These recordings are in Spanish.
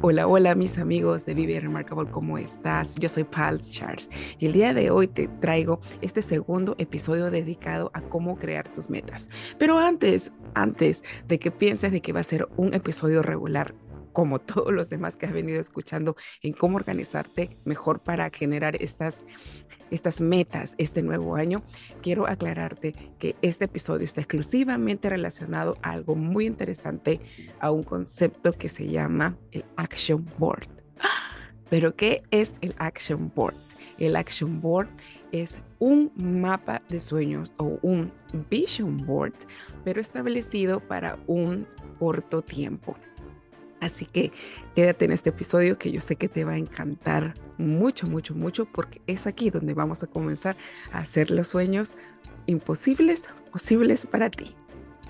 Hola, hola mis amigos de Vive Remarkable, ¿cómo estás? Yo soy Pals Charles y el día de hoy te traigo este segundo episodio dedicado a cómo crear tus metas. Pero antes, antes de que pienses de que va a ser un episodio regular, como todos los demás que has venido escuchando, en cómo organizarte mejor para generar estas estas metas este nuevo año, quiero aclararte que este episodio está exclusivamente relacionado a algo muy interesante, a un concepto que se llama el Action Board. Pero ¿qué es el Action Board? El Action Board es un mapa de sueños o un Vision Board, pero establecido para un corto tiempo. Así que quédate en este episodio que yo sé que te va a encantar mucho, mucho, mucho, porque es aquí donde vamos a comenzar a hacer los sueños imposibles posibles para ti.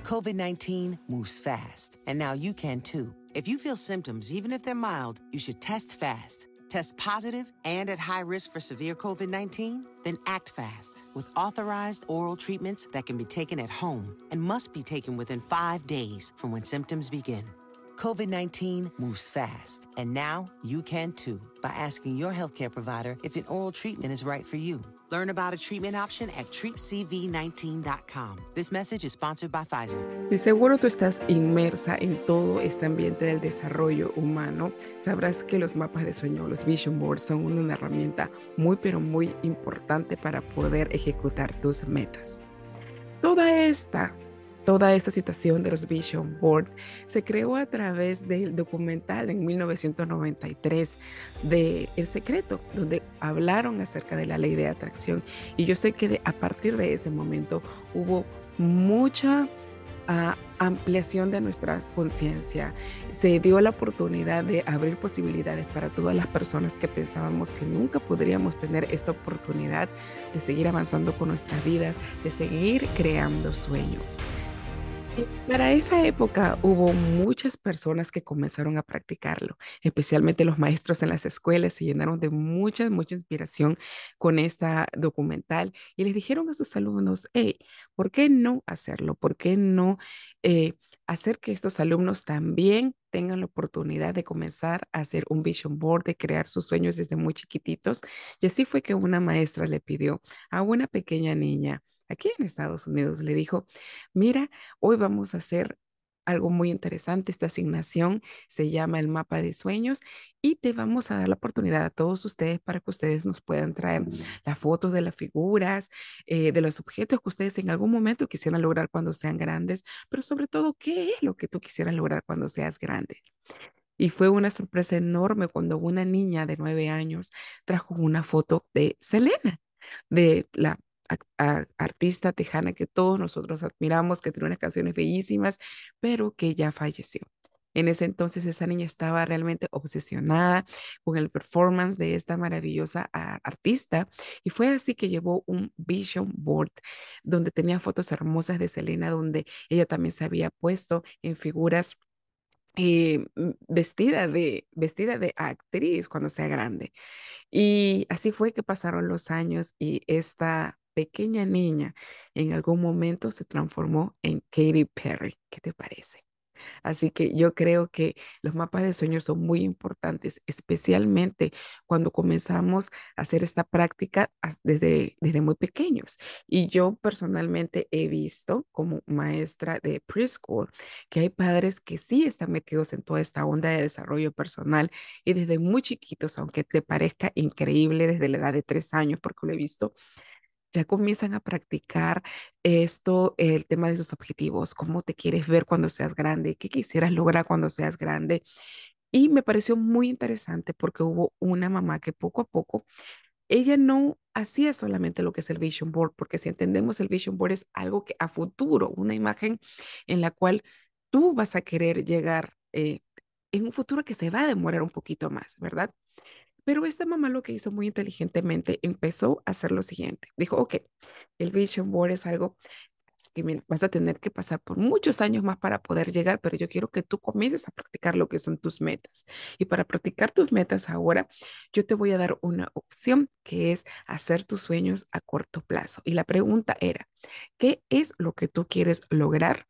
COVID 19 moves fast, and now you can too. If you feel symptoms, even if they're mild, you should test fast. Test positive and at high risk for severe COVID 19? Then act fast with authorized oral treatments that can be taken at home and must be taken within five days from when symptoms begin. COVID 19 moves fast, and now you can too by asking your healthcare provider if an oral treatment is right for you. Learn about a treatment option at treatcv19.com. This message is sponsored by Pfizer. Si seguro tú estás inmersa en todo este ambiente del desarrollo humano, sabrás que los mapas de sueño, los vision boards, son una herramienta muy pero muy importante para poder ejecutar tus metas. Toda esta Toda esta situación de los Vision Board se creó a través del documental en 1993 de El Secreto, donde hablaron acerca de la ley de atracción. Y yo sé que a partir de ese momento hubo mucha ah, ampliación de nuestra conciencia. Se dio la oportunidad de abrir posibilidades para todas las personas que pensábamos que nunca podríamos tener esta oportunidad de seguir avanzando con nuestras vidas, de seguir creando sueños. Para esa época hubo muchas personas que comenzaron a practicarlo, especialmente los maestros en las escuelas se llenaron de mucha, mucha inspiración con esta documental y les dijeron a sus alumnos, hey, ¿por qué no hacerlo? ¿Por qué no eh, hacer que estos alumnos también tengan la oportunidad de comenzar a hacer un vision board, de crear sus sueños desde muy chiquititos? Y así fue que una maestra le pidió a una pequeña niña, aquí en Estados Unidos, le dijo, mira, hoy vamos a hacer algo muy interesante. Esta asignación se llama el mapa de sueños y te vamos a dar la oportunidad a todos ustedes para que ustedes nos puedan traer las fotos de las figuras, eh, de los objetos que ustedes en algún momento quisieran lograr cuando sean grandes, pero sobre todo, ¿qué es lo que tú quisieras lograr cuando seas grande? Y fue una sorpresa enorme cuando una niña de nueve años trajo una foto de Selena, de la artista tejana que todos nosotros admiramos, que tiene unas canciones bellísimas, pero que ya falleció. En ese entonces esa niña estaba realmente obsesionada con el performance de esta maravillosa artista y fue así que llevó un vision board donde tenía fotos hermosas de Selena, donde ella también se había puesto en figuras eh, vestida de, vestida de actriz cuando sea grande. Y así fue que pasaron los años y esta pequeña niña en algún momento se transformó en Katy Perry. ¿Qué te parece? Así que yo creo que los mapas de sueños son muy importantes, especialmente cuando comenzamos a hacer esta práctica desde, desde muy pequeños. Y yo personalmente he visto como maestra de preschool que hay padres que sí están metidos en toda esta onda de desarrollo personal y desde muy chiquitos, aunque te parezca increíble desde la edad de tres años, porque lo he visto, ya comienzan a practicar esto, el tema de sus objetivos, cómo te quieres ver cuando seas grande, qué quisieras lograr cuando seas grande. Y me pareció muy interesante porque hubo una mamá que poco a poco, ella no hacía solamente lo que es el vision board, porque si entendemos el vision board es algo que a futuro, una imagen en la cual tú vas a querer llegar eh, en un futuro que se va a demorar un poquito más, ¿verdad? Pero esta mamá lo que hizo muy inteligentemente empezó a hacer lo siguiente. Dijo, ok, el vision board es algo que vas a tener que pasar por muchos años más para poder llegar, pero yo quiero que tú comiences a practicar lo que son tus metas. Y para practicar tus metas ahora, yo te voy a dar una opción que es hacer tus sueños a corto plazo. Y la pregunta era, ¿qué es lo que tú quieres lograr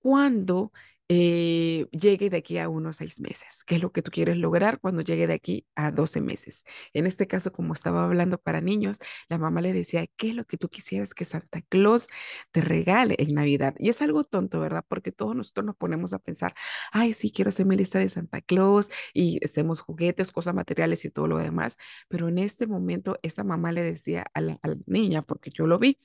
cuando eh, llegue de aquí a unos seis meses. ¿Qué es lo que tú quieres lograr cuando llegue de aquí a 12 meses? En este caso, como estaba hablando para niños, la mamá le decía, ¿qué es lo que tú quisieras que Santa Claus te regale en Navidad? Y es algo tonto, ¿verdad? Porque todos nosotros nos ponemos a pensar, ay, sí, quiero hacer mi lista de Santa Claus y hacemos juguetes, cosas materiales y todo lo demás. Pero en este momento, esta mamá le decía a la niña, porque yo lo vi,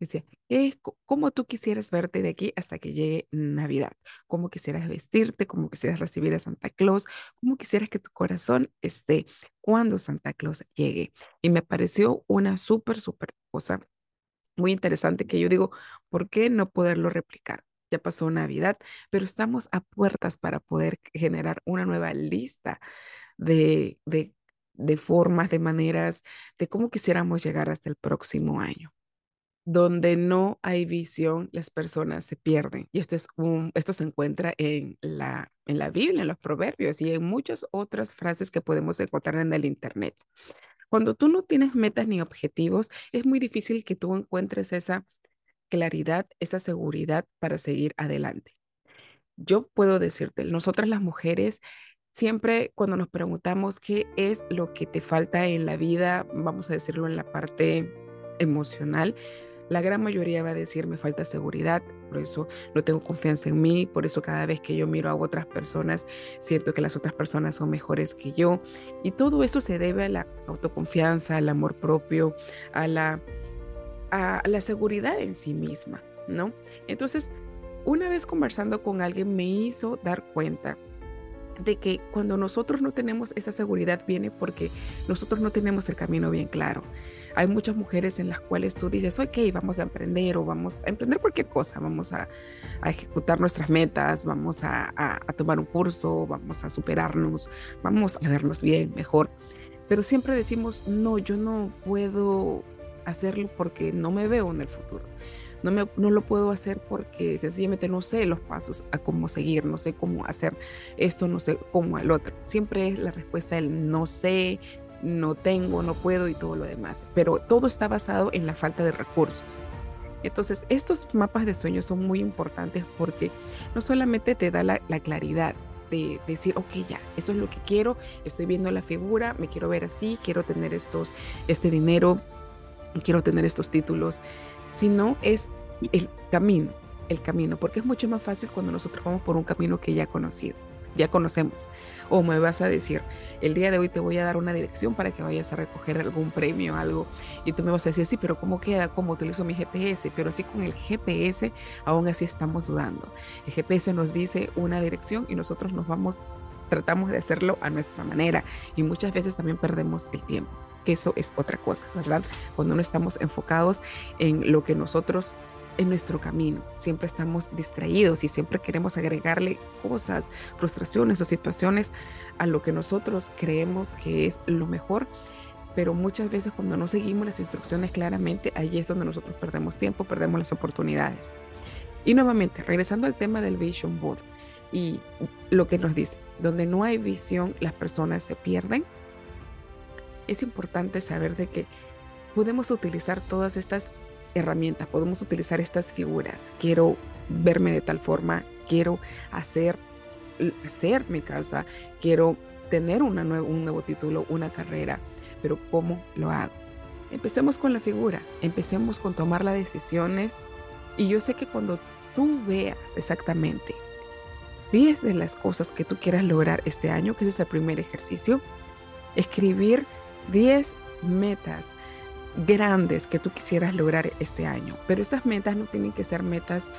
Decía, es ¿cómo tú quisieras verte de aquí hasta que llegue Navidad? ¿Cómo quisieras vestirte? ¿Cómo quisieras recibir a Santa Claus? ¿Cómo quisieras que tu corazón esté cuando Santa Claus llegue? Y me pareció una súper, súper cosa muy interesante que yo digo, ¿por qué no poderlo replicar? Ya pasó Navidad, pero estamos a puertas para poder generar una nueva lista de, de, de formas, de maneras, de cómo quisiéramos llegar hasta el próximo año donde no hay visión, las personas se pierden. Y esto, se encuentra en la, en la Biblia, en los proverbios y en muchas otras frases que podemos encontrar en el Internet. Cuando tú no tienes metas ni objetivos, es muy difícil que tú encuentres esa claridad, esa seguridad para seguir adelante. Yo puedo decirte, nosotras las mujeres, siempre cuando nos preguntamos qué es lo que te falta en la vida, vamos a decirlo en la parte emocional, la gran mayoría va a decir me falta seguridad, por eso no tengo confianza en mí, por eso cada vez que yo miro a otras personas siento que las otras personas son mejores que yo. Y todo eso se debe a la autoconfianza, al amor propio, a la, a la seguridad en sí misma, ¿no? Entonces, una vez conversando con alguien me hizo dar cuenta de que cuando nosotros no tenemos esa seguridad viene porque nosotros no tenemos el camino bien claro. Hay muchas mujeres en las cuales tú dices, ok, vamos a emprender o vamos a emprender cualquier cosa, vamos a, ejecutar nuestras metas, vamos a, a tomar un curso, vamos a superarnos, vamos a vernos bien, mejor. Pero siempre decimos, no, yo no puedo hacerlo porque no me veo en el futuro. No, me, no lo puedo hacer porque sencillamente no sé los pasos a cómo seguir, no sé cómo hacer esto, no sé cómo el otro. Siempre es la respuesta el no sé, no tengo, no puedo y todo lo demás. Pero todo está basado en la falta de recursos. Entonces, estos mapas de sueños son muy importantes porque no solamente te da la, la, claridad de decir, ok, ya, eso es lo que quiero, estoy viendo la figura, me quiero ver así, quiero tener estos, este dinero, quiero tener estos títulos, sino es el camino, el camino, porque es mucho más fácil cuando nosotros vamos por un camino que ya conocido ya conocemos. O me vas a decir, el día de hoy te voy a dar una dirección para que vayas a recoger algún premio, algo, y tú me vas a decir, sí, pero ¿cómo queda? ¿Cómo utilizo mi GPS? Pero así con el GPS, aún así estamos dudando. El GPS nos dice una dirección y nosotros nos vamos, tratamos de hacerlo a nuestra manera y muchas veces también perdemos el tiempo, que eso es otra cosa, ¿verdad? Cuando no estamos enfocados en lo que nosotros en nuestro camino. Siempre estamos distraídos y siempre queremos agregarle cosas, frustraciones o situaciones a lo que nosotros creemos que es lo mejor. Pero muchas veces cuando no seguimos las instrucciones claramente, ahí es donde nosotros perdemos tiempo, perdemos las oportunidades. Y nuevamente, regresando al tema del Vision Board y lo que nos dice, donde no hay visión, las personas se pierden. Es importante saber de que podemos utilizar todas estas herramientas, podemos utilizar estas figuras. Quiero verme de tal forma, quiero hacer, hacer mi casa, quiero tener una un nuevo título, una carrera, pero ¿cómo lo hago? Empecemos con la figura, empecemos con tomar las decisiones y yo sé que cuando tú veas exactamente 10 de las cosas que tú quieras lograr este año, que ese es el primer ejercicio, escribir 10 metas, grandes que tú quisieras lograr este año. Pero esas metas no tienen que ser metas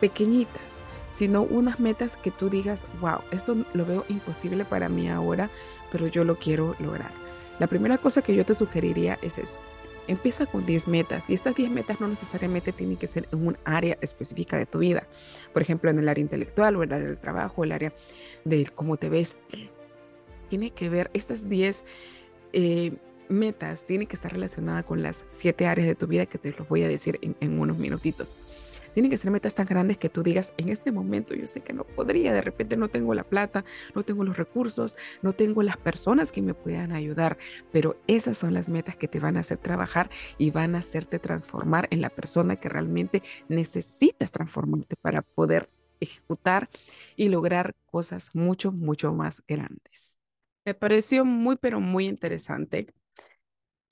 pequeñitas, sino unas metas que tú digas, wow, esto lo veo imposible para mí ahora, pero yo lo quiero lograr. La primera cosa que yo te sugeriría es eso. Empieza con 10 metas y estas 10 metas no necesariamente tienen que ser en un área específica de tu vida. Por ejemplo, en el área intelectual o en el área del trabajo, el área de cómo te ves. Tiene que ver estas 10 eh, metas tiene que estar relacionada con las siete áreas de tu vida que te los voy a decir en, unos minutitos. Tienen que ser metas tan grandes que tú digas, en este momento yo sé que no podría, de repente no tengo la plata, no tengo los recursos, no tengo las personas que me puedan ayudar, pero esas son las metas que te van a hacer trabajar y van a hacerte transformar en la persona que realmente necesitas transformarte para poder ejecutar y lograr cosas mucho, mucho más grandes. Me pareció muy, pero muy interesante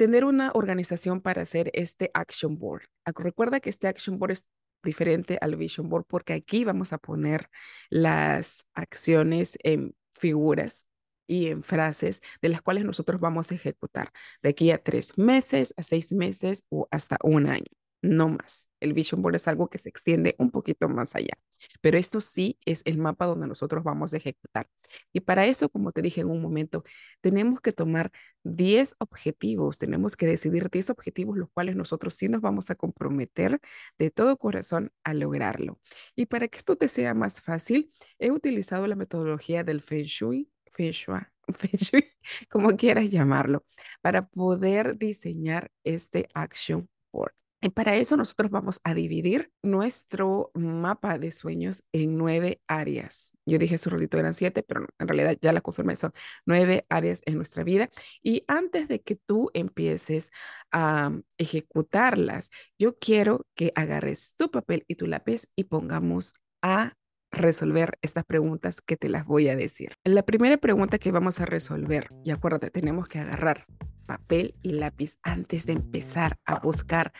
tener una organización para hacer este action board. Recuerda que este action board es diferente al vision board porque aquí vamos a poner las acciones en figuras y en frases de las cuales nosotros vamos a ejecutar de aquí a tres meses, a seis meses o hasta un año no más. El Vision Board es algo que se extiende un poquito más allá, pero esto sí es el mapa donde nosotros vamos a ejecutar. Y para eso, como te dije en un momento, tenemos que tomar 10 objetivos, tenemos que decidir 10 objetivos los cuales nosotros sí nos vamos a comprometer de todo corazón a lograrlo. Y para que esto te sea más fácil, he utilizado la metodología del Feng Shui, Feng Shui, como quieras llamarlo, para poder diseñar este action board. Y para eso nosotros vamos a dividir nuestro mapa de sueños en nueve áreas. Yo dije su ratito eran siete, pero en realidad ya la confirmé, son nueve áreas en nuestra vida. Y antes de que tú empieces a ejecutarlas, yo quiero que agarres tu papel y tu lápiz y pongamos a resolver estas preguntas que te las voy a decir. La primera pregunta que vamos a resolver, y acuérdate, tenemos que agarrar papel y lápiz antes de empezar a buscar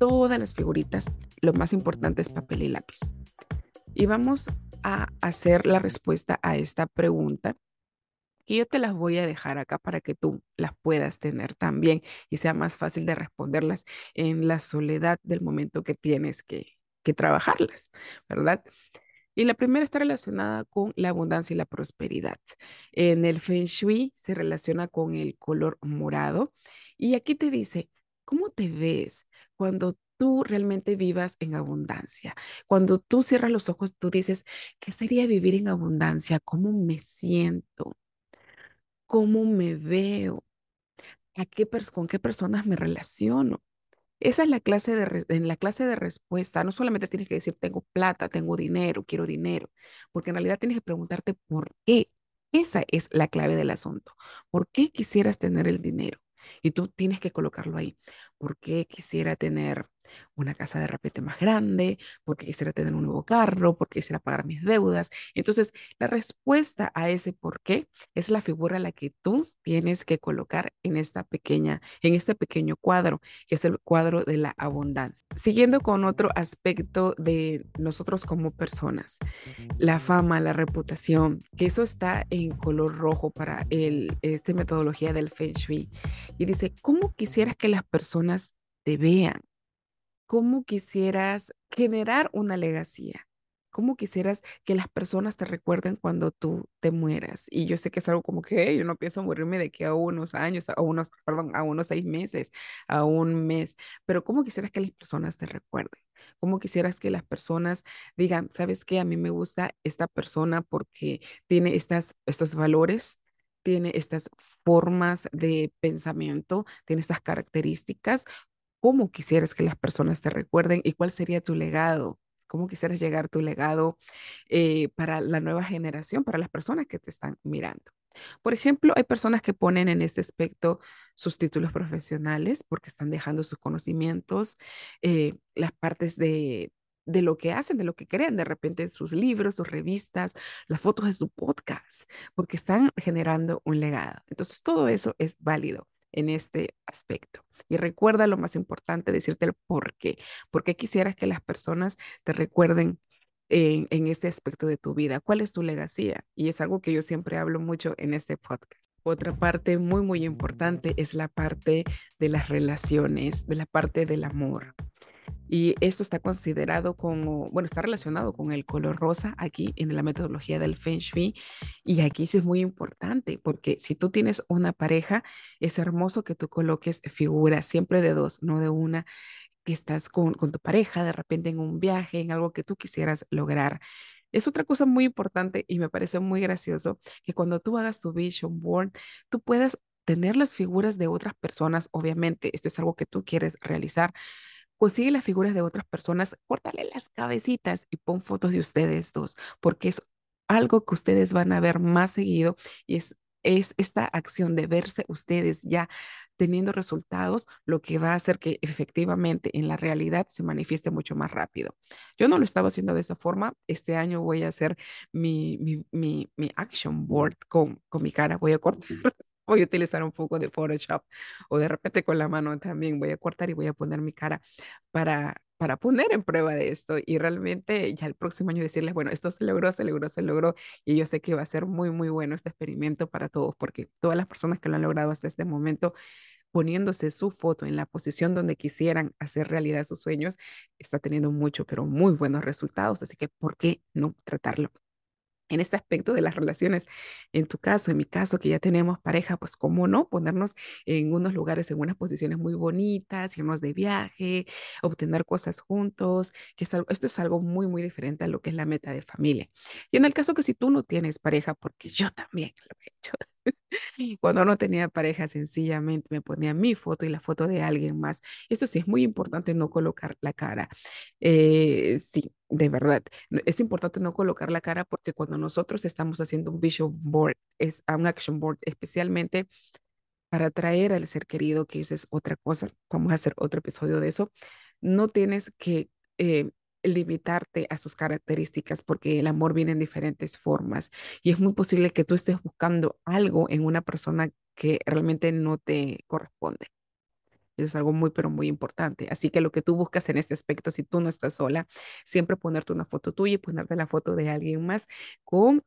todas las figuritas, lo más importante es papel y lápiz. Y vamos a hacer la respuesta a esta pregunta y yo te las voy a dejar acá para que tú las puedas tener también y sea más fácil de responderlas en la soledad del momento que tienes que, que trabajarlas, ¿verdad? Y la primera está relacionada con la abundancia y la prosperidad. En el Feng Shui se relaciona con el color morado y aquí te dice, ¿Cómo te ves cuando tú realmente vivas en abundancia? Cuando tú cierras los ojos, tú dices, ¿qué sería vivir en abundancia? ¿Cómo me siento? ¿Cómo me veo? ¿A qué ¿Con qué personas me relaciono? Esa es la clase de, en la clase de respuesta. No solamente tienes que decir, tengo plata, tengo dinero, quiero dinero, porque en realidad tienes que preguntarte por qué. Esa es la clave del asunto. ¿Por qué quisieras tener el dinero? Y tú tienes que colocarlo ahí. ¿Por qué quisiera tener una casa de repente más grande? ¿Por qué quisiera tener un nuevo carro? ¿Por qué quisiera pagar mis deudas? Entonces, la respuesta a ese por qué es la figura a la que tú tienes que colocar en esta pequeña, en este pequeño cuadro, que es el cuadro de la abundancia. Siguiendo con otro aspecto de nosotros como personas, la fama, la reputación, que eso está en color rojo para el, esta metodología del Feng Shui. Y dice, ¿cómo quisieras que las personas te vean? ¿Cómo quisieras generar una legacía? ¿Cómo quisieras que las personas te recuerden cuando tú te mueras? Y yo sé que es algo como que yo no pienso morirme de aquí a unos años, a unos, perdón, a unos seis meses, a un mes, pero ¿cómo quisieras que las personas te recuerden? ¿Cómo quisieras que las personas digan, sabes qué? A mí me gusta esta persona porque tiene estas, estos valores, tiene estas formas de pensamiento, tiene estas características. ¿Cómo quisieras que las personas te recuerden y cuál sería tu legado? ¿Cómo quisieras llegar tu legado eh, para la nueva generación, para las personas que te están mirando? Por ejemplo, hay personas que ponen en este aspecto sus títulos profesionales porque están dejando sus conocimientos, eh, las partes de, de lo que hacen, de lo que crean, de repente sus libros, sus revistas, las fotos de su podcast, porque están generando un legado. Entonces, todo eso es válido en este aspecto. Y recuerda lo más importante, decirte el por qué. ¿Por qué quisieras que las personas te recuerden en, este aspecto de tu vida? ¿Cuál es tu legacía? Y es algo que yo siempre hablo mucho en este podcast. Otra parte muy, muy importante es la parte de las relaciones, de la parte del amor. Y esto está considerado como, bueno, está relacionado con el color rosa aquí en la metodología del Feng Shui. Y aquí sí es muy importante porque si tú tienes una pareja, es hermoso que tú coloques figuras siempre de dos, no de una, que estás con, con tu pareja de repente en un viaje, en algo que tú quisieras lograr. Es otra cosa muy importante y me parece muy gracioso que cuando tú hagas tu vision board, tú puedas tener las figuras de otras personas. Obviamente, esto es algo que tú quieres realizar, consigue las figuras de otras personas, córtale las cabecitas y pon fotos de ustedes dos, porque es algo que ustedes van a ver más seguido y es, es esta acción de verse ustedes ya teniendo resultados, lo que va a hacer que efectivamente en la realidad se manifieste mucho más rápido. Yo no lo estaba haciendo de esa forma. Este año voy a hacer mi, mi, mi, mi action board con, con mi cara. Voy a cortar voy a utilizar un poco de Photoshop o de repente con la mano también voy a cortar y voy a poner mi cara para, para poner en prueba de esto y realmente ya el próximo año decirles, bueno, esto se logró, se logró, se logró y yo sé que va a ser muy, muy bueno este experimento para todos porque todas las personas que lo han logrado hasta este momento poniéndose su foto en la posición donde quisieran hacer realidad sus sueños, está teniendo mucho, pero muy buenos resultados. Así que, ¿por qué no tratarlo? En este aspecto de las relaciones. En tu caso, en mi caso, que ya tenemos pareja, pues cómo no ponernos en unos lugares, en unas posiciones muy bonitas, irnos de viaje, obtener cosas juntos, que esto es algo muy, muy diferente a lo que es la meta de familia. Y en el caso que si tú no tienes pareja, porque yo también lo he hecho, cuando no tenía pareja, sencillamente me ponía mi foto y la foto de alguien más. Eso sí, es muy importante no colocar la cara. Eh, sí, de verdad. Es importante no colocar la cara porque cuando nosotros estamos haciendo un vision board, es un action board, especialmente para atraer al ser querido, que eso es otra cosa. Vamos a hacer otro episodio de eso. No tienes que eh, limitarte a sus características porque el amor viene en diferentes formas y es muy posible que tú estés buscando algo en una persona que realmente no te corresponde. Es algo muy, pero muy importante. Así que lo que tú buscas en este aspecto, si tú no estás sola, siempre ponerte una foto tuya y ponerte la foto de alguien más con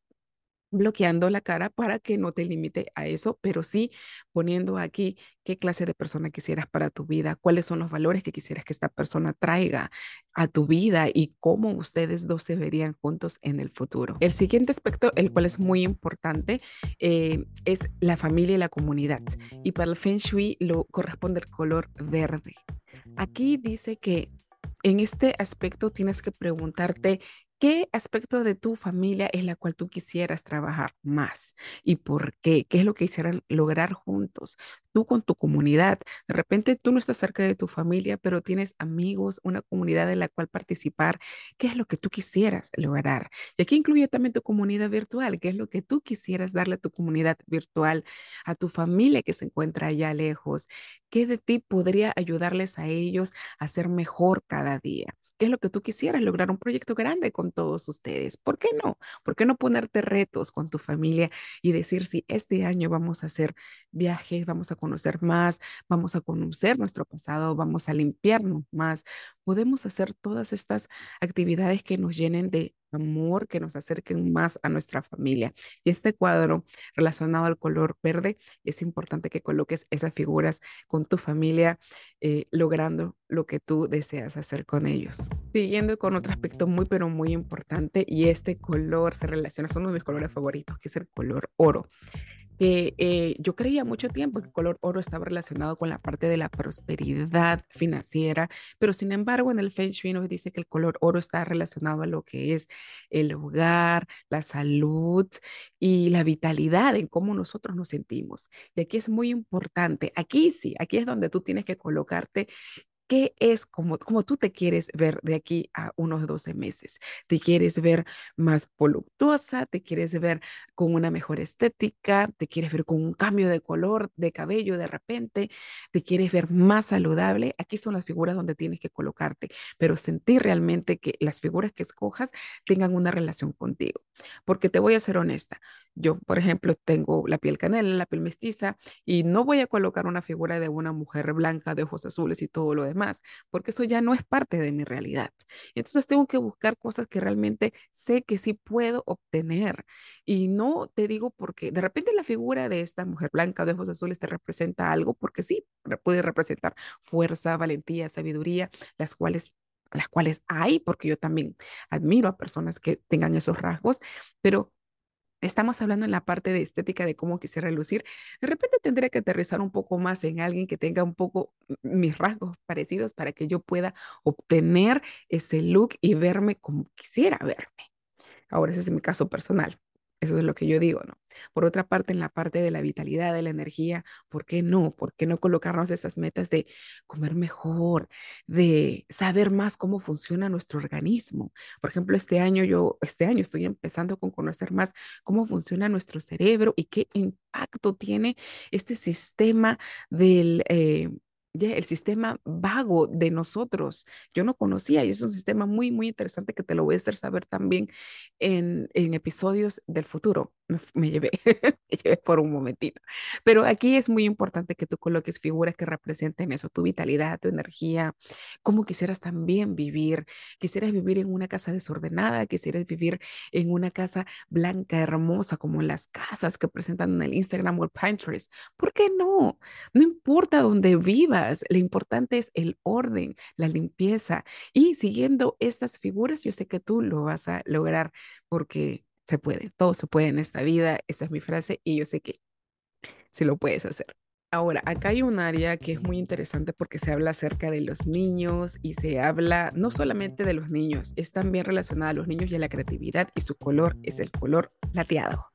bloqueando la cara para que no te limite a eso, pero sí poniendo aquí qué clase de persona quisieras para tu vida, cuáles son los valores que quisieras que esta persona traiga a tu vida y cómo ustedes dos se verían juntos en el futuro. El siguiente aspecto, el cual es muy importante, eh, es la familia y la comunidad. Y para el Feng Shui lo corresponde el color verde. Aquí dice que en este aspecto tienes que preguntarte ¿Qué aspecto de tu familia es la cual tú quisieras trabajar más? ¿Y por qué? ¿Qué es lo que quisieran lograr juntos? Tú con tu comunidad. De repente tú no estás cerca de tu familia, pero tienes amigos, una comunidad en la cual participar. ¿Qué es lo que tú quisieras lograr? Y aquí incluye también tu comunidad virtual. ¿Qué es lo que tú quisieras darle a tu comunidad virtual, a tu familia que se encuentra allá lejos? ¿Qué de ti podría ayudarles a ellos a ser mejor cada día? ¿Qué es lo que tú quisieras lograr? Un proyecto grande con todos ustedes. ¿Por qué no? ¿Por qué no ponerte retos con tu familia y decir si este año vamos a hacer viajes, vamos a conocer más, vamos a conocer nuestro pasado, vamos a limpiarnos más? Podemos hacer todas estas actividades que nos llenen de amor, que nos acerquen más a nuestra familia. Y este cuadro relacionado al color verde, es importante que coloques esas figuras con tu familia, eh, logrando lo que tú deseas hacer con ellos. Siguiendo con otro aspecto muy, pero muy importante, y este color se relaciona, son uno de mis colores favoritos, que es el color oro eh, yo creía mucho tiempo que el color oro estaba relacionado con la parte de la prosperidad financiera, pero sin embargo en el Feng Shui nos dice que el color oro está relacionado a lo que es el hogar, la salud y la vitalidad en cómo nosotros nos sentimos. Y aquí es muy importante, aquí sí, aquí es donde tú tienes que colocarte ¿Qué es como, como tú te quieres ver de aquí a unos 12 meses? ¿Te quieres ver más voluptuosa? ¿Te quieres ver con una mejor estética? ¿Te quieres ver con un cambio de color de cabello de repente? ¿Te quieres ver más saludable? Aquí son las figuras donde tienes que colocarte, pero sentir realmente que las figuras que escojas tengan una relación contigo. Porque te voy a ser honesta, yo, por ejemplo, tengo la piel canela, la piel mestiza, y no voy a colocar una figura de una mujer blanca de ojos azules y todo lo demás, porque eso ya no es parte de mi realidad. Entonces tengo que buscar cosas que realmente sé que sí puedo obtener. Y no te digo porque de repente la figura de esta mujer blanca de ojos azules te representa algo, porque sí, puede representar fuerza, valentía, sabiduría, las cuales las cuales hay, porque yo también admiro a personas que tengan esos rasgos, pero estamos hablando en la parte de estética de cómo quisiera lucir, de repente tendría que aterrizar un poco más en alguien que tenga un poco mis rasgos parecidos para que yo pueda obtener ese look y verme como quisiera verme. Ahora, ese es mi caso personal. Eso es lo que yo digo, ¿no? Por otra parte, en la parte de la vitalidad, de la energía, ¿por qué no? ¿Por qué no colocarnos esas metas de comer mejor, de saber más cómo funciona nuestro organismo? Por ejemplo, este año yo, este año estoy empezando con conocer más cómo funciona nuestro cerebro y qué impacto tiene este sistema del... Eh, el sistema vago de nosotros. Yo no conocía y es un sistema muy, muy interesante que te lo voy a hacer saber también en, en episodios del futuro. Me, me llevé, me llevé por un momentito. Pero aquí es muy importante que tú coloques figuras que representen eso, tu vitalidad, tu energía, cómo quisieras también vivir. Quisieras vivir en una casa desordenada, quisieras vivir en una casa blanca, hermosa, como las casas que presentan en el Instagram o el Pinterest. ¿Por qué no? No importa dónde vivas lo importante es el orden, la limpieza. Y siguiendo estas figuras, yo sé que tú lo vas a lograr porque se puede, todo se puede en esta vida. Esa es mi frase y yo sé que sí lo puedes hacer. Ahora, acá hay un área que es muy interesante porque se habla acerca de los niños y se habla no solamente de los niños, es también relacionada a los niños y a la creatividad y su color es el color plateado.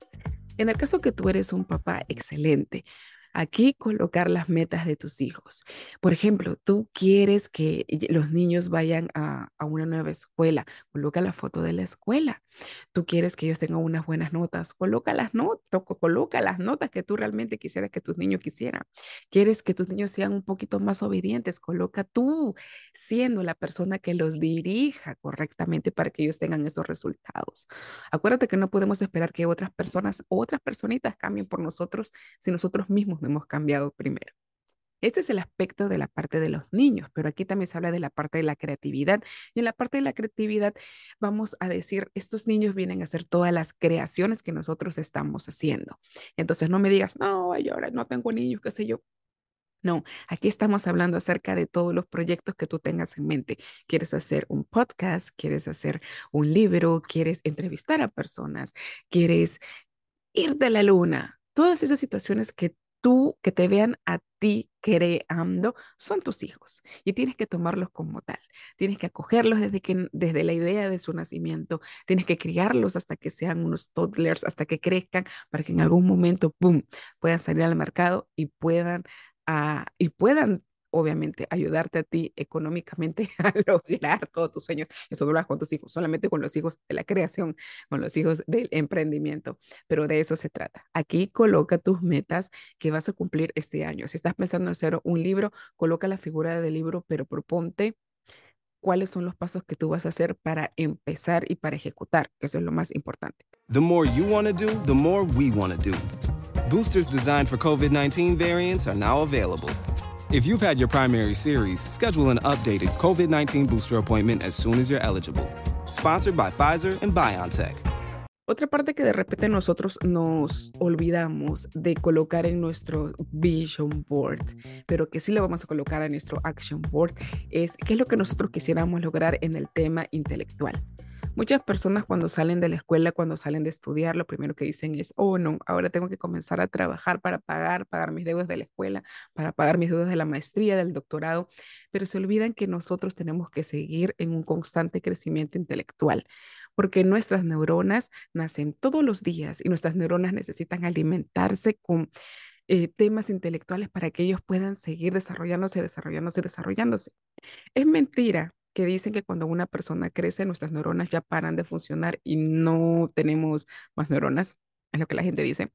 En el caso que tú eres un papá excelente, Aquí colocar las metas de tus hijos. Por ejemplo, tú quieres que los niños vayan a, una nueva escuela, coloca la foto de la escuela. Tú quieres que ellos tengan unas buenas notas, coloca las notas, coloca las notas que tú realmente quisieras que tus niños quisieran. Quieres que tus niños sean un poquito más obedientes, coloca tú siendo la persona que los dirija correctamente para que ellos tengan esos resultados. Acuérdate que no podemos esperar que otras personas, otras personitas cambien por nosotros si nosotros mismos hemos cambiado primero. Este es el aspecto de la parte de los niños, pero aquí también se habla de la parte de la creatividad. Y en la parte de la creatividad vamos a decir, estos niños vienen a hacer todas las creaciones que nosotros estamos haciendo. Entonces no me digas, no, yo ahora no tengo niños, qué sé yo. No, aquí estamos hablando acerca de todos los proyectos que tú tengas en mente. ¿Quieres hacer un podcast? ¿Quieres hacer un libro? ¿Quieres entrevistar a personas? ¿Quieres irte a la luna? Todas esas situaciones que tú, que te vean a ti creando, son tus hijos y tienes que tomarlos como tal. Tienes que acogerlos desde, que, desde la idea de su nacimiento, tienes que criarlos hasta que sean unos toddlers, hasta que crezcan, para que en algún momento, ¡pum!, puedan salir al mercado y puedan, uh, y puedan obviamente, ayudarte a ti económicamente a lograr todos tus sueños. Eso no lo con tus hijos, solamente con los hijos de la creación, con los hijos del emprendimiento. Pero de eso se trata. Aquí coloca tus metas que vas a cumplir este año. Si estás pensando en hacer un libro, coloca la figura del libro, pero proponte cuáles son los pasos que tú vas a hacer para empezar y para ejecutar, eso es lo más importante. The more you want to do, the more we want to do. Boosters designed for COVID-19 variants are now available. If you've had your primary series, schedule an updated COVID 19 booster appointment as soon as you're eligible. Sponsored by Pfizer and BioNTech. Otra parte que de repente nosotros nos olvidamos de colocar en nuestro vision board, pero que sí lo vamos a colocar en nuestro action board, es qué es lo que nosotros quisiéramos lograr en el tema intelectual. Muchas personas cuando salen de la escuela, cuando salen de estudiar, lo primero que dicen es, oh no, ahora tengo que comenzar a trabajar para pagar, pagar mis deudas de la escuela, para pagar mis deudas de la maestría, del doctorado, pero se olvidan que nosotros tenemos que seguir en un constante crecimiento intelectual, porque nuestras neuronas nacen todos los días y nuestras neuronas necesitan alimentarse con... Eh, temas intelectuales para que ellos puedan seguir desarrollándose, desarrollándose, desarrollándose. Es mentira que dicen que cuando una persona crece, nuestras neuronas ya paran de funcionar y no tenemos más neuronas, es lo que la gente dice.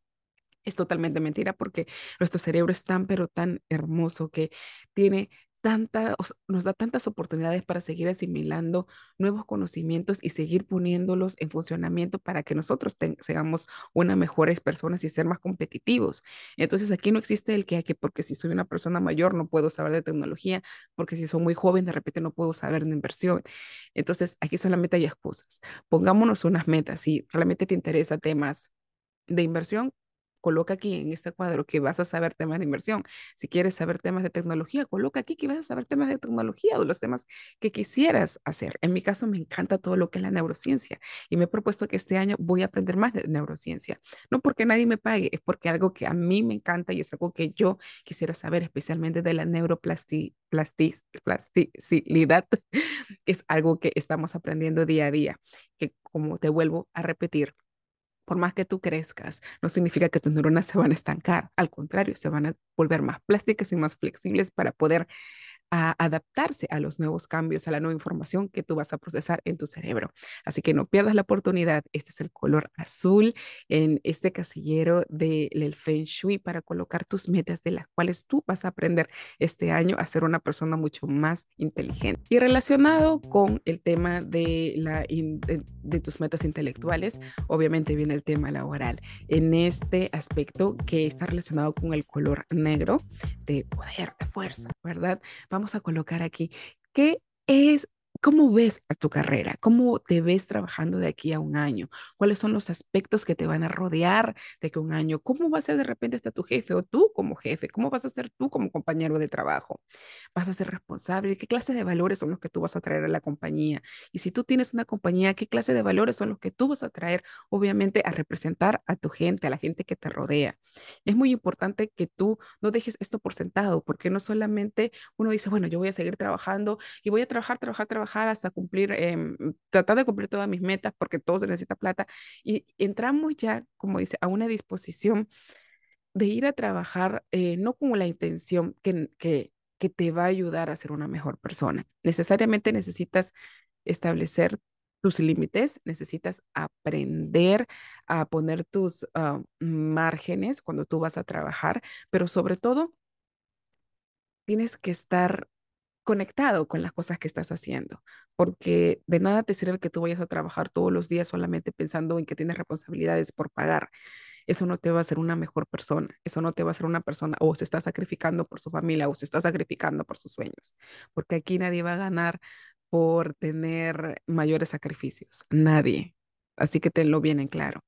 Es totalmente mentira porque nuestro cerebro es tan, pero tan hermoso que tiene tanta, nos da tantas oportunidades para seguir asimilando nuevos conocimientos y seguir poniéndolos en funcionamiento para que nosotros seamos una mejores personas y ser más competitivos. Entonces aquí no existe el que, que porque si soy una persona mayor no puedo saber de tecnología, porque si soy muy joven de repente no puedo saber de inversión. Entonces aquí solamente hay excusas. Pongámonos unas metas. Si realmente te interesa temas de inversión, coloca aquí en este cuadro que vas a saber temas de inversión. Si quieres saber temas de tecnología, coloca aquí que vas a saber temas de tecnología o los temas que quisieras hacer. En mi caso, me encanta todo lo que es la neurociencia y me he propuesto que este año voy a aprender más de neurociencia. No porque nadie me pague, es porque algo que a mí me encanta y es algo que yo quisiera saber, especialmente de la neuroplasticidad, es algo que estamos aprendiendo día a día, que como te vuelvo a repetir, por más que tú crezcas, no significa que tus neuronas se van a estancar, al contrario, se van a volver más plásticas y más flexibles para poder adaptarse a los nuevos cambios, a la nueva información que tú vas a procesar en tu cerebro. Así que no pierdas la oportunidad. Este es el color azul en este casillero del Feng Shui para colocar tus metas de las cuales tú vas a aprender este año a ser una persona mucho más inteligente. Y relacionado con el tema de, la de, de tus metas intelectuales, obviamente viene el tema laboral. En este aspecto que está relacionado con el color negro de poder, de fuerza, ¿verdad? Vamos a colocar aquí, ¿qué es ¿Cómo ves a tu carrera? ¿Cómo te ves trabajando de aquí a un año? ¿Cuáles son los aspectos que te van a rodear de que un año? ¿Cómo va a ser de repente hasta tu jefe o tú como jefe? ¿Cómo vas a ser tú como compañero de trabajo? ¿Vas a ser responsable? ¿Qué clase de valores son los que tú vas a traer a la compañía? Y si tú tienes una compañía, ¿qué clase de valores son los que tú vas a traer, obviamente, a representar a tu gente, a la gente que te rodea? Es muy importante que tú no dejes esto por sentado, porque no solamente uno dice, bueno, yo voy a seguir trabajando y voy a trabajar, trabajar, trabajar hasta cumplir, em, tratar de cumplir todas mis metas porque todo se necesita plata. Y entramos ya, como dice, a una disposición de ir a trabajar, eh, no con la intención que, que, que te va a ayudar a ser una mejor persona. Necesariamente necesitas establecer tus límites, necesitas aprender a poner tus ah, márgenes cuando tú vas a trabajar, pero sobre todo tienes que estar conectado con las cosas que estás haciendo, porque de nada te sirve que tú vayas a trabajar todos los días solamente pensando en que tienes responsabilidades por pagar. Eso no te va a hacer una mejor persona, eso no te va a hacer una persona o se está sacrificando por su familia o se está sacrificando por sus sueños, porque aquí nadie va a ganar por tener mayores sacrificios, nadie. Así que tenlo bien en claro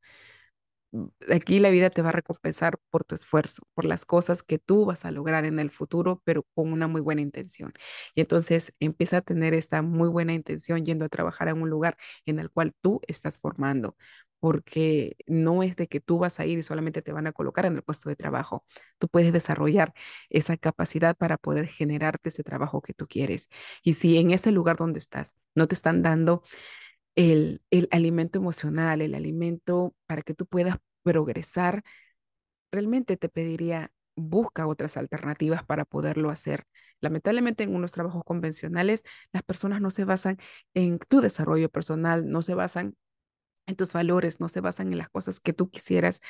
aquí la vida te va a recompensar por tu esfuerzo, por las cosas que tú vas a lograr en el futuro, pero con una muy buena intención. Y entonces empieza a tener esta muy buena intención yendo a trabajar en un lugar en el cual tú estás formando, porque no es de que tú vas a ir y solamente te van a colocar en el puesto de trabajo. Tú puedes desarrollar esa capacidad para poder generarte ese trabajo que tú quieres. Y si en ese lugar donde estás no te están dando el, el alimento emocional, el alimento para que tú puedas progresar, realmente te pediría, busca otras alternativas para poderlo hacer. Lamentablemente en unos trabajos convencionales las personas no se basan en tu desarrollo personal, no se basan en tus valores, no se basan en las cosas que tú quisieras,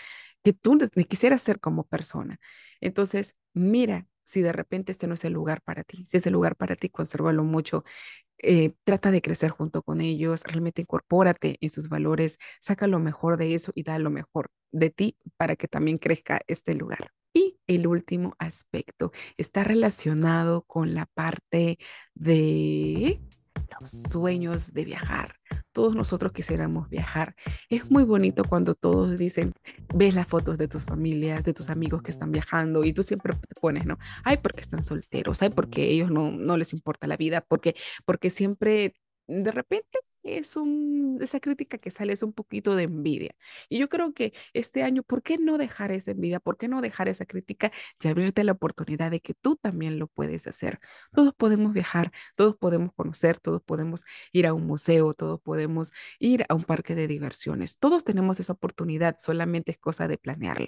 que tú quisieras ser como persona. Entonces, mira si de repente este no es el lugar para ti. Si es el lugar para ti, consérvalo mucho. Eh, trata de crecer junto con ellos, realmente incorpórate en sus valores, saca lo mejor de eso y da lo mejor de ti para que también crezca este lugar. Y el último aspecto está relacionado con la parte de sueños de viajar. Todos nosotros quisiéramos viajar. Es muy bonito cuando todos dicen, ves las fotos de tus familias, de tus amigos que están viajando y tú siempre te pones, ¿no? Ay, porque están solteros, ay, porque ellos no, no les importa la vida, porque, porque siempre de repente es un, esa crítica que sale es un poquito de envidia. Y yo creo que este año, ¿por qué no dejar esa envidia? ¿Por qué no dejar esa crítica y abrirte la oportunidad de que tú también lo puedes hacer? Todos podemos viajar, todos podemos conocer, todos podemos ir a un museo, todos podemos ir a un parque de diversiones. Todos tenemos esa oportunidad, solamente es cosa de planearlo.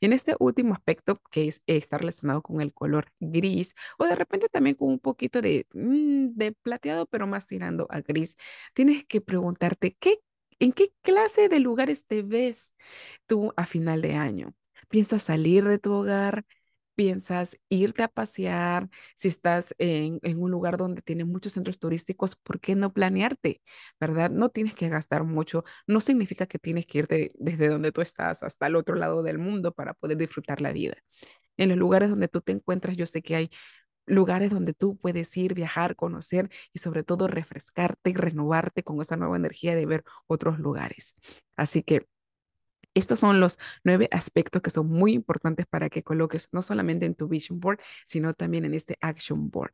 Y en este último aspecto, que es, está relacionado con el color gris o de repente también con un poquito de, mm, de plateado, pero más tirando a gris, tienes que preguntarte, ¿qué, ¿en qué clase de lugares te ves tú a final de año? ¿Piensas salir de tu hogar? piensas irte a pasear, si estás en, en, un lugar donde tiene muchos centros turísticos, ¿por qué no planearte? ¿Verdad? No tienes que gastar mucho, no significa que tienes que irte desde donde tú estás hasta el otro lado del mundo para poder disfrutar la vida. En los lugares donde tú te encuentras, yo sé que hay lugares donde tú puedes ir, viajar, conocer y sobre todo refrescarte y renovarte con esa nueva energía de ver otros lugares. Así que estos son los nueve aspectos que son muy importantes para que coloques no solamente en tu vision board, sino también en este action board.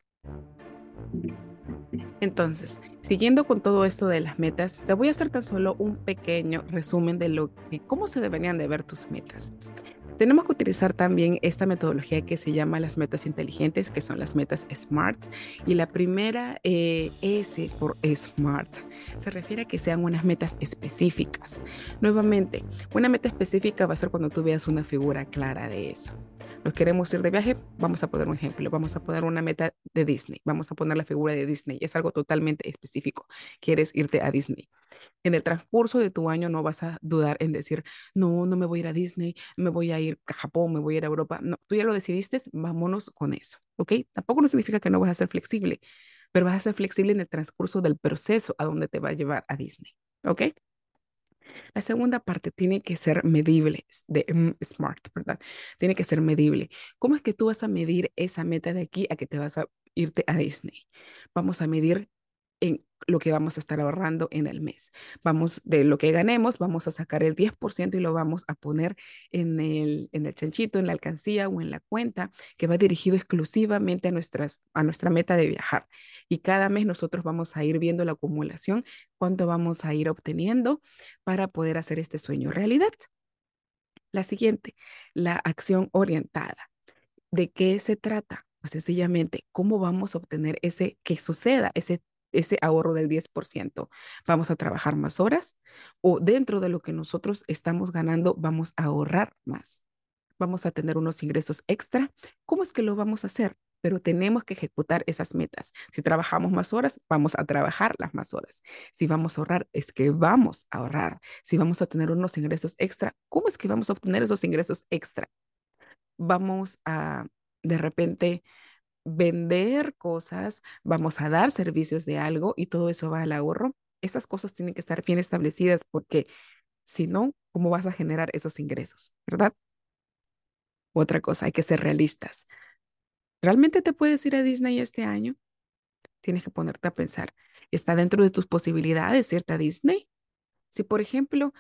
Entonces, siguiendo con todo esto de las metas, te voy a hacer tan solo un pequeño resumen de lo cómo se deberían de ver tus metas. Tenemos que utilizar también esta metodología que se llama las metas inteligentes, que son las metas SMART. Y la primera eh, S por SMART se refiere a que sean unas metas específicas. Nuevamente, una meta específica va a ser cuando tú veas una figura clara de eso. Nos queremos ir de viaje, vamos a poner un ejemplo, vamos a poner una meta de Disney, vamos a poner la figura de Disney, es algo totalmente específico. Quieres irte a Disney en el transcurso de tu año no vas a dudar en decir, no, no me voy a ir a Disney, me voy a ir a Japón, me voy a ir a Europa. No, tú ya lo decidiste, vámonos con eso, ¿ok? Tampoco no significa que no vas a ser flexible, pero vas a ser flexible en el transcurso del proceso a donde te va a llevar a Disney, ¿ok? La segunda parte tiene que ser medible, de mm, SMART, ¿verdad? Tiene que ser medible. ¿Cómo es que tú vas a medir esa meta de aquí a que te vas a irte a Disney? Vamos a medir en lo que vamos a estar ahorrando en el mes. Vamos, de lo que ganemos, vamos a sacar el 10% y lo vamos a poner en el, en el chanchito, en la alcancía o en la cuenta que va dirigido exclusivamente a, nuestras, a nuestra meta de viajar. Y cada mes nosotros vamos a ir viendo la acumulación, cuánto vamos a ir obteniendo para poder hacer este sueño realidad. La siguiente, la acción orientada. ¿De qué se trata? Pues sencillamente, ¿cómo vamos a obtener ese, que suceda, ese ese ahorro del 10%. Vamos a trabajar más horas o dentro de lo que nosotros estamos ganando vamos a ahorrar más. Vamos a tener unos ingresos extra. ¿Cómo es que lo vamos a hacer? Pero tenemos que ejecutar esas metas. Si trabajamos más horas, vamos a trabajar las más horas. Si vamos a ahorrar, es que vamos a ahorrar. Si vamos a tener unos ingresos extra, ¿cómo es que vamos a obtener esos ingresos extra? Vamos a de repente vender cosas, vamos a dar servicios de algo y todo eso va al ahorro. Esas cosas tienen que estar bien establecidas porque si no, ¿cómo vas a generar esos ingresos? ¿Verdad? Otra cosa, hay que ser realistas. ¿Realmente te puedes ir a Disney este año? Tienes que ponerte a pensar, ¿está dentro de tus posibilidades irte a Disney? Si, por ejemplo,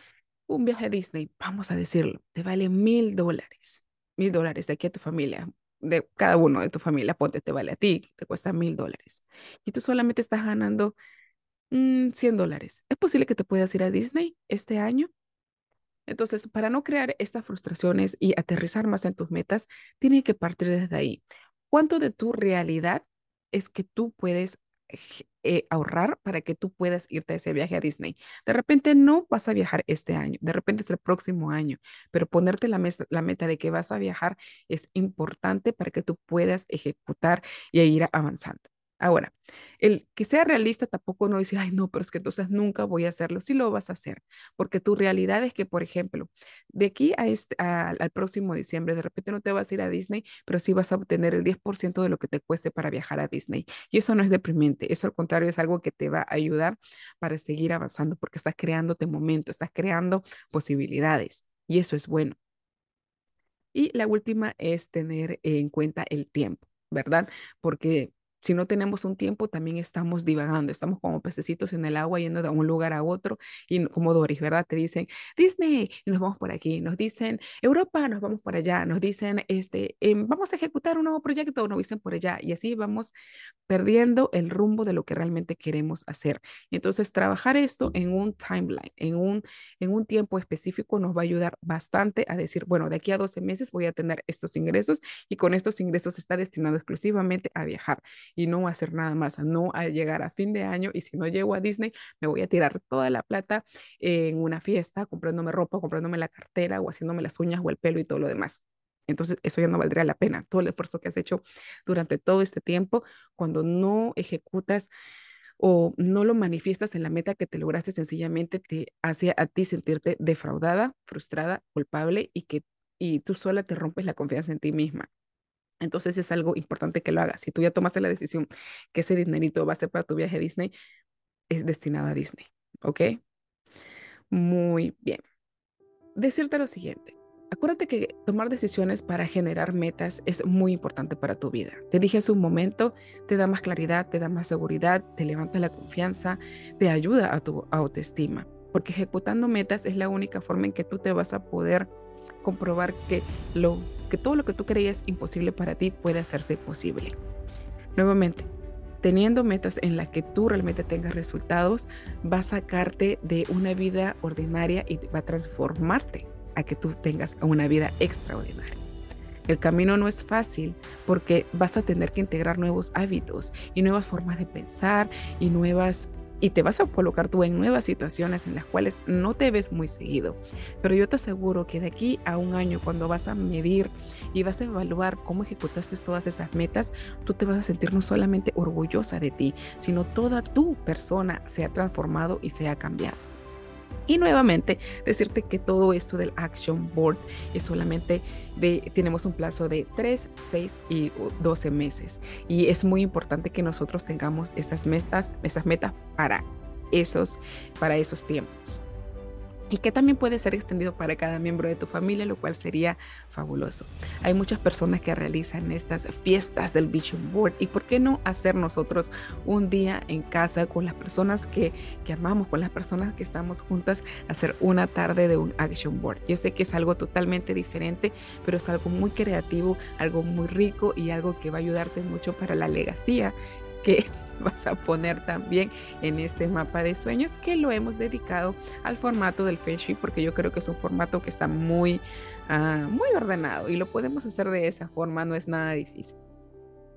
un viaje a Disney, vamos a decirlo, te vale mil dólares, mil dólares de aquí a tu familia, de cada uno de tu familia, ponte, te vale a ti, te cuesta mil dólares. Y tú solamente estás ganando 100 mm, dólares. ¿Es posible que te puedas ir a Disney este año? Entonces, para no crear estas frustraciones y aterrizar más en tus metas, tiene que partir desde ahí. ¿Cuánto de tu realidad es que tú puedes eh, ahorrar para que tú puedas irte a ese viaje a Disney. De repente no vas a viajar este año, de repente es el próximo año, pero ponerte la, la meta de que vas a viajar es importante para que tú puedas ejecutar y ir avanzando. Ahora, el que sea realista tampoco no dice, ay, no, pero es que entonces nunca voy a hacerlo. Sí lo vas a hacer, porque tu realidad es que, por ejemplo, de aquí a este, al próximo diciembre, de repente no te vas a ir a Disney, pero sí vas a obtener el 10% de lo que te cueste para viajar a Disney. Y eso no es deprimente, eso al contrario es algo que te va a ayudar para seguir avanzando, porque estás creándote momento, estás creando posibilidades. Y eso es bueno. Y la última es tener en cuenta el tiempo, ¿verdad? Porque si no tenemos un tiempo, también estamos divagando, estamos como pececitos en el agua yendo de un lugar a otro y como Doris, ¿verdad? Te dicen Disney y nos vamos por aquí, nos dicen Europa, nos vamos por allá, nos dicen este, em, vamos a ejecutar un nuevo proyecto, nos dicen por allá y así vamos perdiendo el rumbo de lo que realmente queremos hacer. Entonces, trabajar esto en un timeline, en un, en un tiempo específico nos va a ayudar bastante a decir, bueno, de aquí a 12 meses voy a tener estos ingresos y con estos ingresos está destinado exclusivamente a viajar y no hacer nada más, no a llegar a fin de año y si no llego a Disney, me voy a tirar toda la plata en una fiesta, comprándome ropa, comprándome la cartera o haciéndome las uñas o el pelo y todo lo demás. Entonces, eso ya no valdría la pena. Todo el esfuerzo que has hecho durante todo este tiempo, cuando no ejecutas o no lo manifiestas en la meta que te lograste, sencillamente te hace a ti sentirte defraudada, frustrada, culpable y que y tú sola te rompes la confianza en ti misma. Entonces es algo importante que lo hagas. Si tú ya tomaste la decisión que ese dinerito va a ser para tu viaje a Disney, es destinado a Disney. ¿Ok? Muy bien. Decirte lo siguiente. Acuérdate que tomar decisiones para generar metas es muy importante para tu vida. Te dije hace un momento, te da más claridad, te da más seguridad, te levanta la confianza, te ayuda a tu autoestima, porque ejecutando metas es la única forma en que tú te vas a poder comprobar que lo que todo lo que tú creías imposible para ti puede hacerse posible. Nuevamente, teniendo metas en las que tú realmente tengas resultados, va a sacarte de una vida ordinaria y va a transformarte a que tú tengas una vida extraordinaria. El camino no es fácil porque vas a tener que integrar nuevos hábitos y nuevas formas de pensar y nuevas y te vas a colocar tú en nuevas situaciones en las cuales no te ves muy seguido. Pero yo te aseguro que de aquí a un año, cuando vas a medir y vas a evaluar cómo ejecutaste todas esas metas, tú te vas a sentir no solamente orgullosa de ti, sino toda tu persona se ha transformado y se ha cambiado. Y nuevamente decirte que todo esto del Action Board es solamente de, tenemos un plazo de 3, 6 y 12 meses. Y es muy importante que nosotros tengamos esas metas, esas metas para esos, para esos tiempos y que también puede ser extendido para cada miembro de tu familia, lo cual sería fabuloso. Hay muchas personas que realizan estas fiestas del Vision Board y por qué no hacer nosotros un día en casa con las personas que, que amamos, con las personas que estamos juntas, hacer una tarde de un Action Board. Yo sé que es algo totalmente diferente, pero es algo muy creativo, algo muy rico y algo que va a ayudarte mucho para la legacía que vas a poner también en este mapa de sueños que lo hemos dedicado al formato del Feng porque yo creo que es un formato que está muy, uh, muy ordenado y lo podemos hacer de esa forma, no es nada difícil.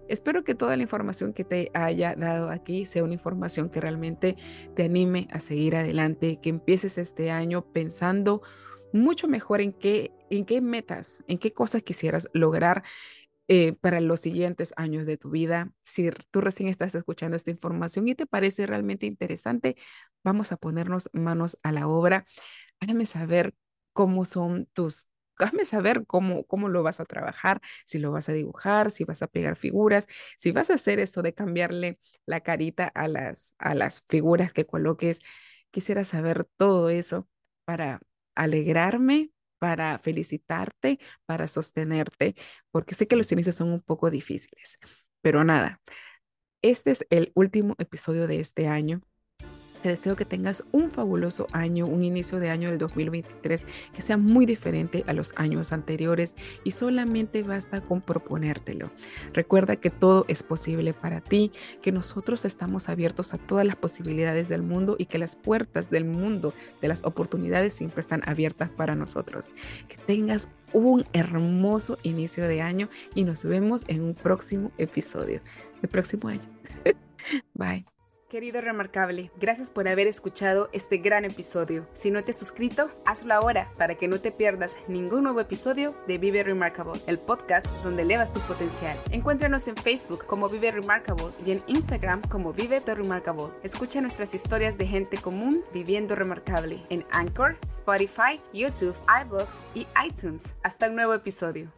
Espero que toda la información que te haya dado aquí sea una información que realmente te anime a seguir adelante, que empieces este año pensando mucho mejor en qué, en qué metas, en qué cosas quisieras lograr eh, para los siguientes años de tu vida. Si tú recién estás escuchando esta información y te parece realmente interesante, vamos a ponernos manos a la obra. Hágame saber cómo son tus Hágame saber cómo, cómo lo vas a trabajar, si lo vas a dibujar, si vas a pegar figuras, si vas a hacer eso de cambiarle la carita a las, a las figuras que coloques. Quisiera saber todo eso para alegrarme, para felicitarte, para sostenerte, porque sé que los inicios son un poco difíciles. Pero nada, este es el último episodio de este año. Te deseo que tengas un fabuloso año, un inicio de año del 2023 que sea muy diferente a los años anteriores y solamente basta con proponértelo. Recuerda que todo es posible para ti, que nosotros estamos abiertos a todas las posibilidades del mundo y que las puertas del mundo, de las oportunidades siempre están abiertas para nosotros. Que tengas un hermoso inicio de año y nos vemos en un próximo episodio. El próximo año. Bye. Querido Remarcable, gracias por haber escuchado este gran episodio. Si no te has suscrito, hazlo ahora para que no te pierdas ningún nuevo episodio de Vive Remarkable, el podcast donde elevas tu potencial. Encuéntranos en Facebook como Vive Remarkable y en Instagram como Vive The Remarkable. Escucha nuestras historias de gente común viviendo remarcable en Anchor, Spotify, YouTube, iBooks y iTunes. Hasta el nuevo episodio.